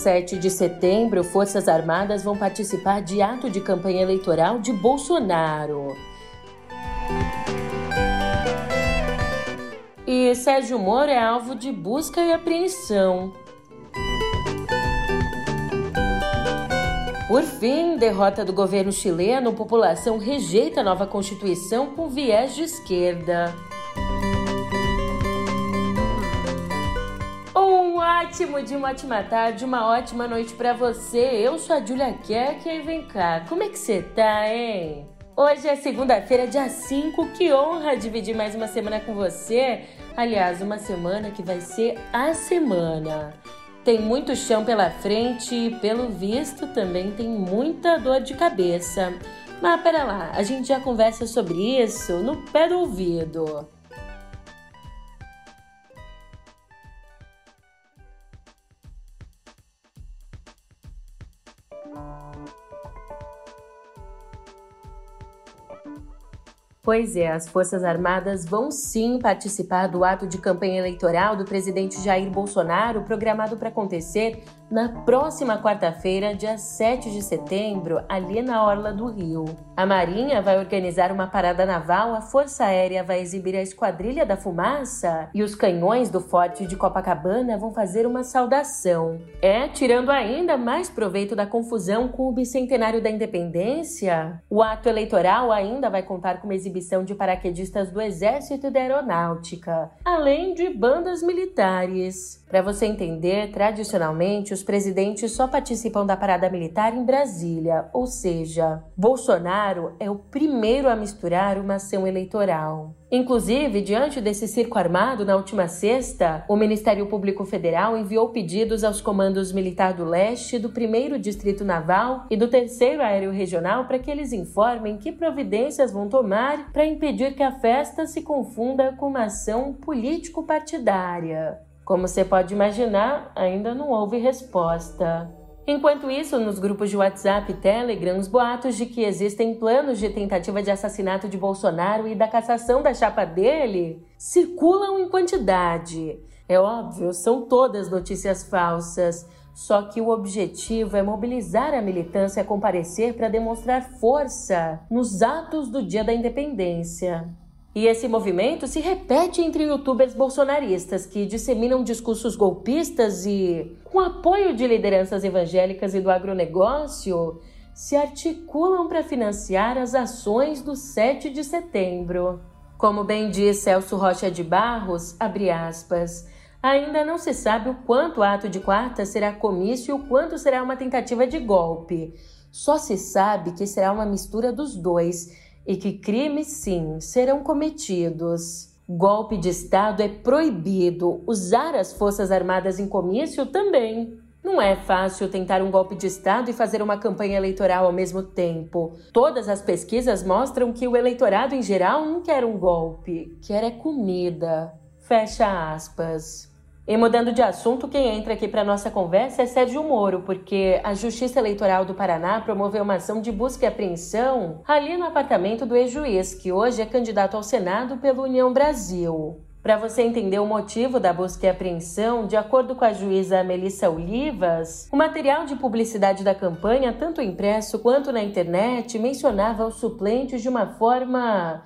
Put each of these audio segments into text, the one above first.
7 de setembro, Forças Armadas vão participar de ato de campanha eleitoral de Bolsonaro. E Sérgio Moro é alvo de busca e apreensão. Por fim, derrota do governo chileno, população rejeita a nova constituição com viés de esquerda. Ótimo dia, uma ótima tarde, uma ótima noite para você. Eu sou a Julia Keck e vem cá, como é que você tá, hein? Hoje é segunda-feira, dia 5, que honra dividir mais uma semana com você. Aliás, uma semana que vai ser a semana. Tem muito chão pela frente e, pelo visto, também tem muita dor de cabeça. Mas pera lá, a gente já conversa sobre isso no pé do ouvido. Pois é, as Forças Armadas vão sim participar do ato de campanha eleitoral do presidente Jair Bolsonaro, programado para acontecer na próxima quarta-feira, dia 7 de setembro, ali na Orla do Rio. A Marinha vai organizar uma parada naval, a Força Aérea vai exibir a Esquadrilha da Fumaça e os canhões do Forte de Copacabana vão fazer uma saudação. É, tirando ainda mais proveito da confusão com o bicentenário da independência, o ato eleitoral ainda vai contar com uma exibição de paraquedistas do Exército e da Aeronáutica, além de bandas militares. Para você entender, tradicionalmente os presidentes só participam da parada militar em Brasília, ou seja, Bolsonaro é o primeiro a misturar uma ação eleitoral. Inclusive, diante desse circo armado, na última sexta, o Ministério Público Federal enviou pedidos aos comandos militar do leste, do 1 Distrito Naval e do 3 Aéreo Regional para que eles informem que providências vão tomar para impedir que a festa se confunda com uma ação político-partidária. Como você pode imaginar, ainda não houve resposta. Enquanto isso, nos grupos de WhatsApp e Telegram, os boatos de que existem planos de tentativa de assassinato de Bolsonaro e da cassação da chapa dele circulam em quantidade. É óbvio, são todas notícias falsas. Só que o objetivo é mobilizar a militância a comparecer para demonstrar força nos atos do Dia da Independência. E esse movimento se repete entre youtubers bolsonaristas que disseminam discursos golpistas e, com apoio de lideranças evangélicas e do agronegócio, se articulam para financiar as ações do 7 de setembro. Como bem diz Celso Rocha de Barros, aspas, ainda não se sabe o quanto o ato de quarta será comício e o quanto será uma tentativa de golpe. Só se sabe que será uma mistura dos dois e que crimes, sim, serão cometidos. Golpe de Estado é proibido, usar as Forças Armadas em comício também. Não é fácil tentar um golpe de Estado e fazer uma campanha eleitoral ao mesmo tempo. Todas as pesquisas mostram que o eleitorado em geral não quer um golpe, quer é comida. Fecha aspas. E mudando de assunto, quem entra aqui para nossa conversa é Sérgio Moro, porque a Justiça Eleitoral do Paraná promoveu uma ação de busca e apreensão ali no apartamento do ex-juiz, que hoje é candidato ao Senado pela União Brasil. Para você entender o motivo da busca e apreensão, de acordo com a juíza Melissa Olivas, o material de publicidade da campanha, tanto impresso quanto na internet, mencionava os suplentes de uma forma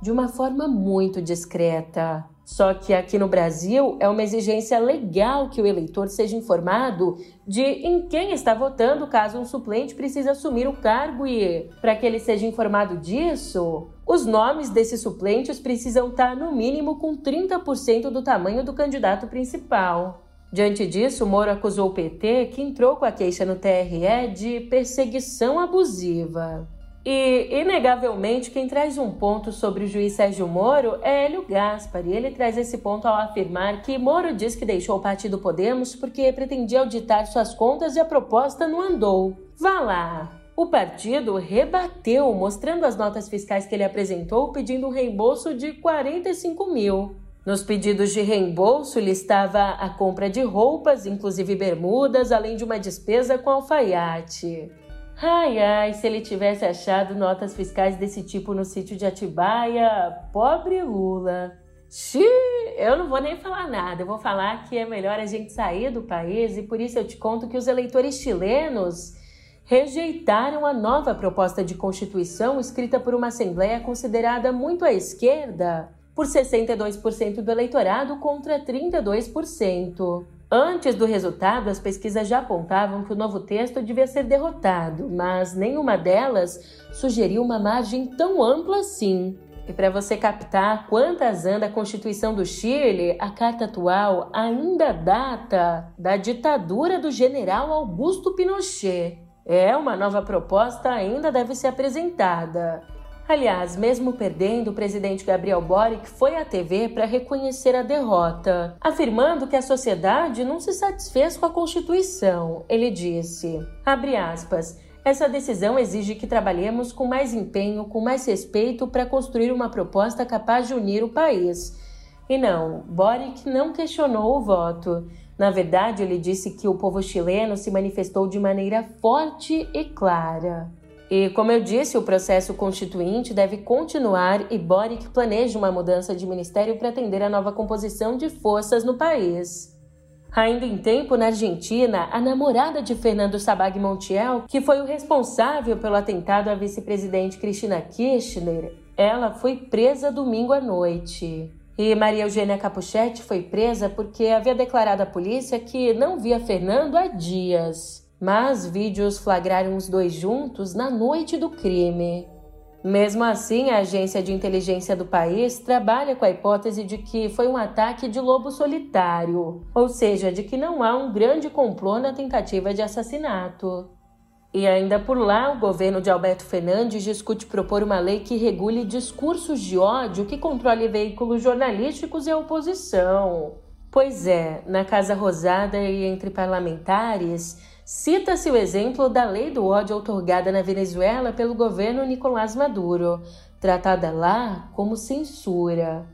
de uma forma muito discreta. Só que aqui no Brasil é uma exigência legal que o eleitor seja informado de em quem está votando caso um suplente precise assumir o cargo e, para que ele seja informado disso, os nomes desses suplentes precisam estar no mínimo com 30% do tamanho do candidato principal. Diante disso, Moro acusou o PT, que entrou com a queixa no TRE, de perseguição abusiva. E, inegavelmente, quem traz um ponto sobre o juiz Sérgio Moro é Hélio Gaspari. Ele traz esse ponto ao afirmar que Moro diz que deixou o partido Podemos porque pretendia auditar suas contas e a proposta não andou. Vá lá! O partido rebateu, mostrando as notas fiscais que ele apresentou, pedindo um reembolso de 45 mil. Nos pedidos de reembolso listava a compra de roupas, inclusive bermudas, além de uma despesa com alfaiate. Ai, ai, se ele tivesse achado notas fiscais desse tipo no sítio de Atibaia, pobre Lula. Xiii, eu não vou nem falar nada, eu vou falar que é melhor a gente sair do país e por isso eu te conto que os eleitores chilenos rejeitaram a nova proposta de constituição escrita por uma assembleia considerada muito à esquerda por 62% do eleitorado contra 32%. Antes do resultado, as pesquisas já apontavam que o novo texto devia ser derrotado, mas nenhuma delas sugeriu uma margem tão ampla assim. E para você captar quantas anda a Constituição do Chile, a carta atual ainda data da ditadura do general Augusto Pinochet. É, uma nova proposta ainda deve ser apresentada. Aliás, mesmo perdendo, o presidente Gabriel Boric foi à TV para reconhecer a derrota, afirmando que a sociedade não se satisfez com a Constituição. Ele disse, aspas, essa decisão exige que trabalhemos com mais empenho, com mais respeito para construir uma proposta capaz de unir o país. E não, Boric não questionou o voto. Na verdade, ele disse que o povo chileno se manifestou de maneira forte e clara. E, como eu disse, o processo constituinte deve continuar e Boric planeja uma mudança de ministério para atender a nova composição de forças no país. Ainda em tempo, na Argentina, a namorada de Fernando Sabag Montiel, que foi o responsável pelo atentado à vice-presidente Cristina Kirchner, ela foi presa domingo à noite. E Maria Eugênia Capuchetti foi presa porque havia declarado à polícia que não via Fernando há dias. Mas vídeos flagraram os dois juntos na noite do crime. Mesmo assim, a agência de inteligência do país trabalha com a hipótese de que foi um ataque de lobo solitário, ou seja, de que não há um grande complô na tentativa de assassinato. E ainda por lá, o governo de Alberto Fernandes discute propor uma lei que regule discursos de ódio que controle veículos jornalísticos e a oposição. Pois é, na Casa Rosada e entre parlamentares, cita-se o exemplo da lei do ódio outorgada na Venezuela pelo governo Nicolás Maduro, tratada lá como censura.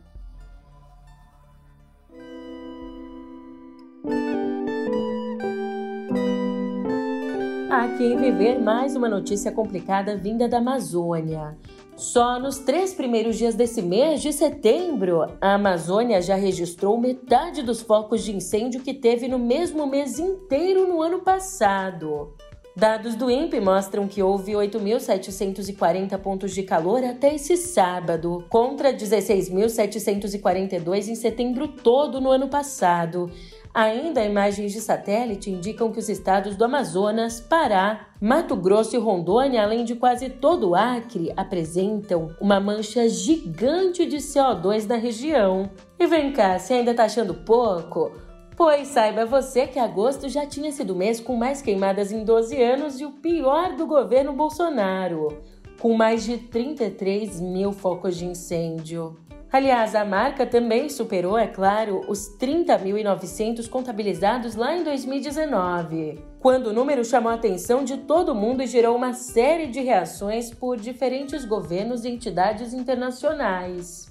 Aqui em Viver, mais uma notícia complicada vinda da Amazônia. Só nos três primeiros dias desse mês de setembro, a Amazônia já registrou metade dos focos de incêndio que teve no mesmo mês inteiro no ano passado. Dados do INPE mostram que houve 8.740 pontos de calor até esse sábado, contra 16.742 em setembro todo no ano passado. Ainda imagens de satélite indicam que os estados do Amazonas, Pará, Mato Grosso e Rondônia, além de quase todo o Acre, apresentam uma mancha gigante de CO2 na região. E vem cá, se ainda tá achando pouco? Pois saiba você que agosto já tinha sido o mês com mais queimadas em 12 anos e o pior do governo Bolsonaro, com mais de 33 mil focos de incêndio. Aliás, a marca também superou, é claro, os 30.900 contabilizados lá em 2019, quando o número chamou a atenção de todo mundo e gerou uma série de reações por diferentes governos e entidades internacionais.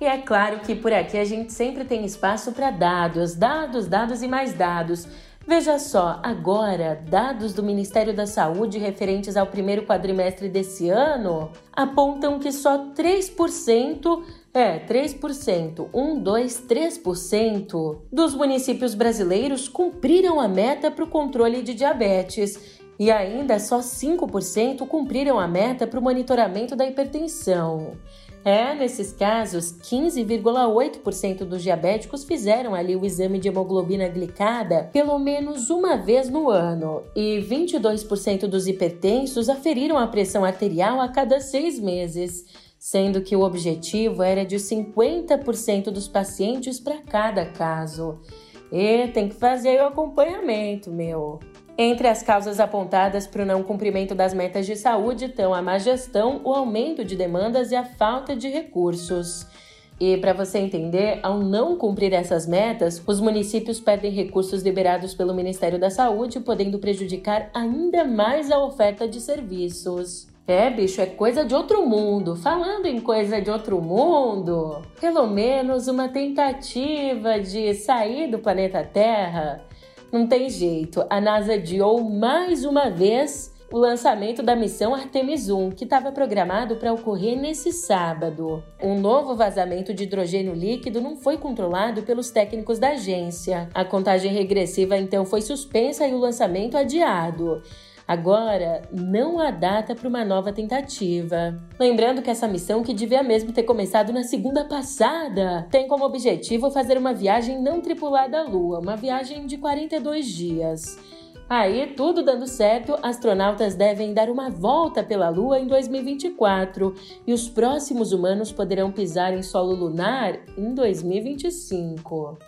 E é claro que por aqui a gente sempre tem espaço para dados, dados, dados e mais dados. Veja só, agora, dados do Ministério da Saúde referentes ao primeiro quadrimestre desse ano apontam que só 3% é, 3%, 1, 2, 3% dos municípios brasileiros cumpriram a meta para o controle de diabetes. E ainda só 5% cumpriram a meta para o monitoramento da hipertensão. É, nesses casos, 15,8% dos diabéticos fizeram ali o exame de hemoglobina glicada pelo menos uma vez no ano, e 22% dos hipertensos aferiram a pressão arterial a cada seis meses sendo que o objetivo era de 50% dos pacientes para cada caso. E tem que fazer o acompanhamento, meu. Entre as causas apontadas para o não cumprimento das metas de saúde estão a má gestão, o aumento de demandas e a falta de recursos. E para você entender, ao não cumprir essas metas, os municípios perdem recursos liberados pelo Ministério da Saúde, podendo prejudicar ainda mais a oferta de serviços. É, bicho, é coisa de outro mundo. Falando em coisa de outro mundo, pelo menos uma tentativa de sair do planeta Terra. Não tem jeito. A NASA adiou mais uma vez o lançamento da missão Artemis 1, que estava programado para ocorrer nesse sábado. Um novo vazamento de hidrogênio líquido não foi controlado pelos técnicos da agência. A contagem regressiva então foi suspensa e o lançamento adiado. Agora, não há data para uma nova tentativa. Lembrando que essa missão, que devia mesmo ter começado na segunda passada, tem como objetivo fazer uma viagem não tripulada à Lua, uma viagem de 42 dias. Aí, tudo dando certo, astronautas devem dar uma volta pela Lua em 2024 e os próximos humanos poderão pisar em solo lunar em 2025.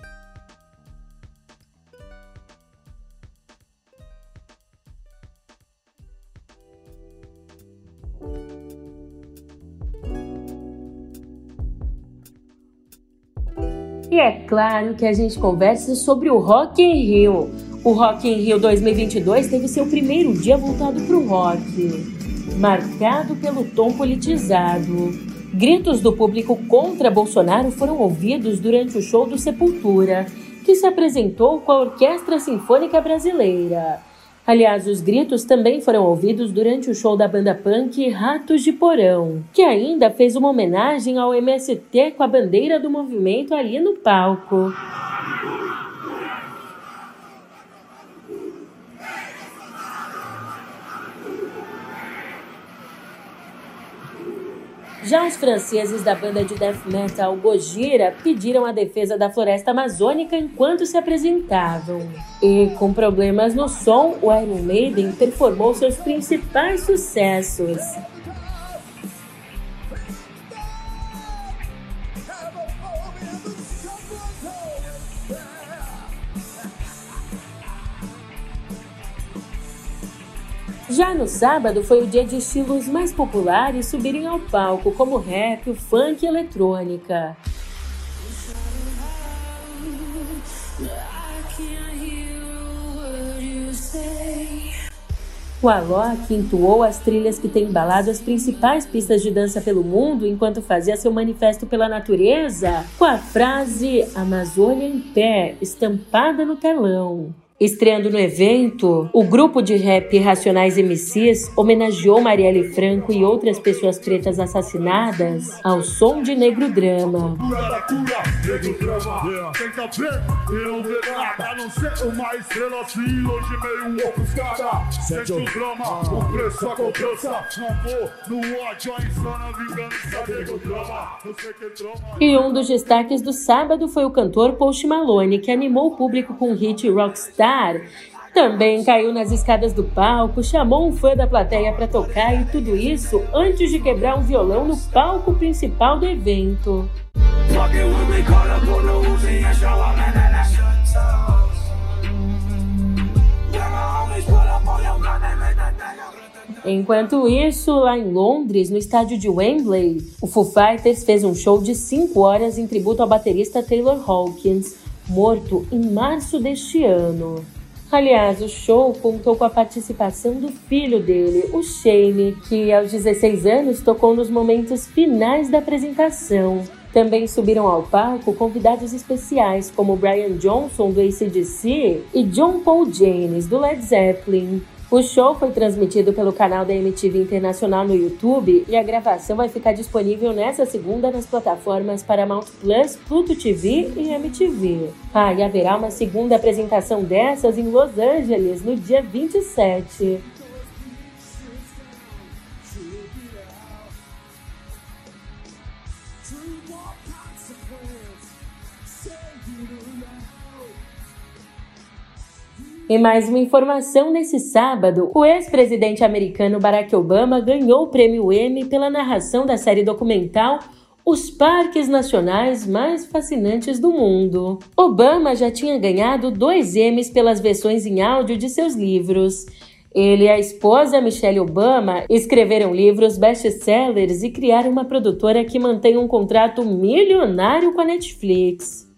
E é claro que a gente conversa sobre o Rock in Rio. O Rock in Rio 2022 teve seu primeiro dia voltado para o rock, marcado pelo tom politizado. Gritos do público contra Bolsonaro foram ouvidos durante o show do Sepultura, que se apresentou com a Orquestra Sinfônica Brasileira. Aliás, os gritos também foram ouvidos durante o show da banda punk Ratos de Porão, que ainda fez uma homenagem ao MST com a bandeira do movimento ali no palco. Já os franceses da banda de death metal Gojira pediram a defesa da floresta amazônica enquanto se apresentavam. E com problemas no som, o Iron Maiden performou seus principais sucessos. Já no sábado foi o dia de estilos mais populares subirem ao palco, como rap, funk e eletrônica. O Alok entoou as trilhas que têm embalado as principais pistas de dança pelo mundo enquanto fazia seu manifesto pela natureza, com a frase Amazônia em pé estampada no telão. Estreando no evento, o grupo de rap Racionais MCs homenageou Marielle Franco e outras pessoas pretas assassinadas ao som de Negro Drama. E um dos destaques do sábado foi o cantor Post Malone, que animou o público com o hit Rockstar também caiu nas escadas do palco, chamou um fã da plateia para tocar e tudo isso antes de quebrar um violão no palco principal do evento. Enquanto isso, lá em Londres, no estádio de Wembley, o Foo Fighters fez um show de 5 horas em tributo ao baterista Taylor Hawkins, morto em março deste ano. Aliás, o show contou com a participação do filho dele, o Shane, que aos 16 anos tocou nos momentos finais da apresentação. Também subiram ao palco convidados especiais como Brian Johnson do ACDC e John Paul James do Led Zeppelin. O show foi transmitido pelo canal da MTV Internacional no YouTube e a gravação vai ficar disponível nessa segunda nas plataformas Paramount Plus, Pluto TV e MTV. Ah, e haverá uma segunda apresentação dessas em Los Angeles no dia 27. E mais uma informação nesse sábado: o ex-presidente americano Barack Obama ganhou o prêmio Emmy pela narração da série documental Os Parques Nacionais Mais Fascinantes do Mundo. Obama já tinha ganhado dois Emmys pelas versões em áudio de seus livros. Ele e a esposa Michelle Obama escreveram livros best-sellers e criaram uma produtora que mantém um contrato milionário com a Netflix.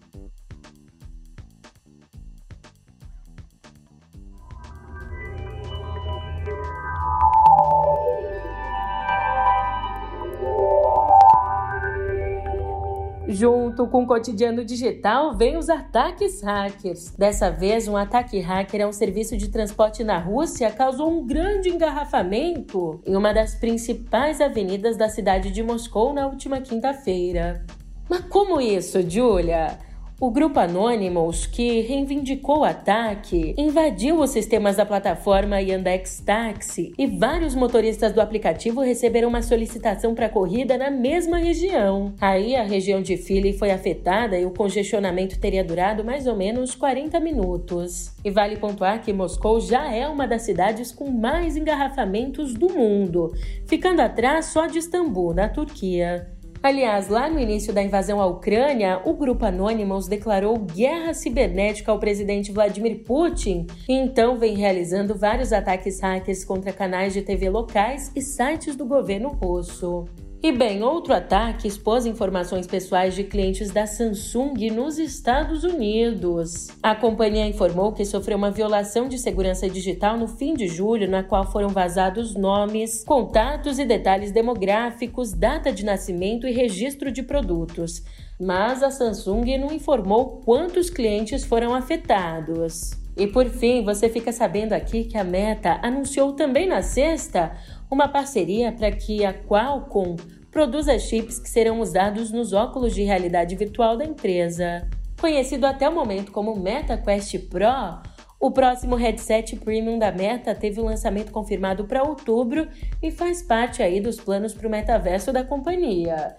Junto com o cotidiano digital, vem os ataques hackers. Dessa vez, um ataque hacker a um serviço de transporte na Rússia causou um grande engarrafamento em uma das principais avenidas da cidade de Moscou na última quinta-feira. Mas como isso, Julia? O grupo Anonymous, que reivindicou o ataque, invadiu os sistemas da plataforma Yandex Taxi e vários motoristas do aplicativo receberam uma solicitação para corrida na mesma região. Aí a região de Philly foi afetada e o congestionamento teria durado mais ou menos 40 minutos. E vale pontuar que Moscou já é uma das cidades com mais engarrafamentos do mundo, ficando atrás só de Istambul, na Turquia. Aliás, lá no início da invasão à Ucrânia, o grupo Anonymous declarou guerra cibernética ao presidente Vladimir Putin e então vem realizando vários ataques hackers contra canais de TV locais e sites do governo russo. E bem, outro ataque expôs informações pessoais de clientes da Samsung nos Estados Unidos. A companhia informou que sofreu uma violação de segurança digital no fim de julho, na qual foram vazados nomes, contatos e detalhes demográficos, data de nascimento e registro de produtos. Mas a Samsung não informou quantos clientes foram afetados. E por fim, você fica sabendo aqui que a Meta anunciou também na sexta uma parceria para que a Qualcomm produza chips que serão usados nos óculos de realidade virtual da empresa. Conhecido até o momento como Meta Quest Pro, o próximo headset premium da Meta teve o lançamento confirmado para outubro e faz parte aí dos planos para o metaverso da companhia.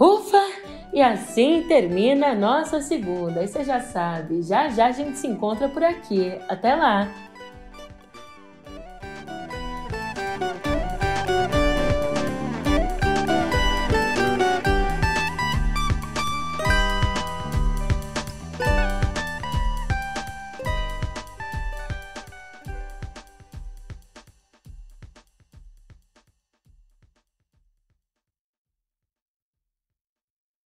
Ufa! E assim termina a nossa segunda. E você já sabe, já já a gente se encontra por aqui. Até lá!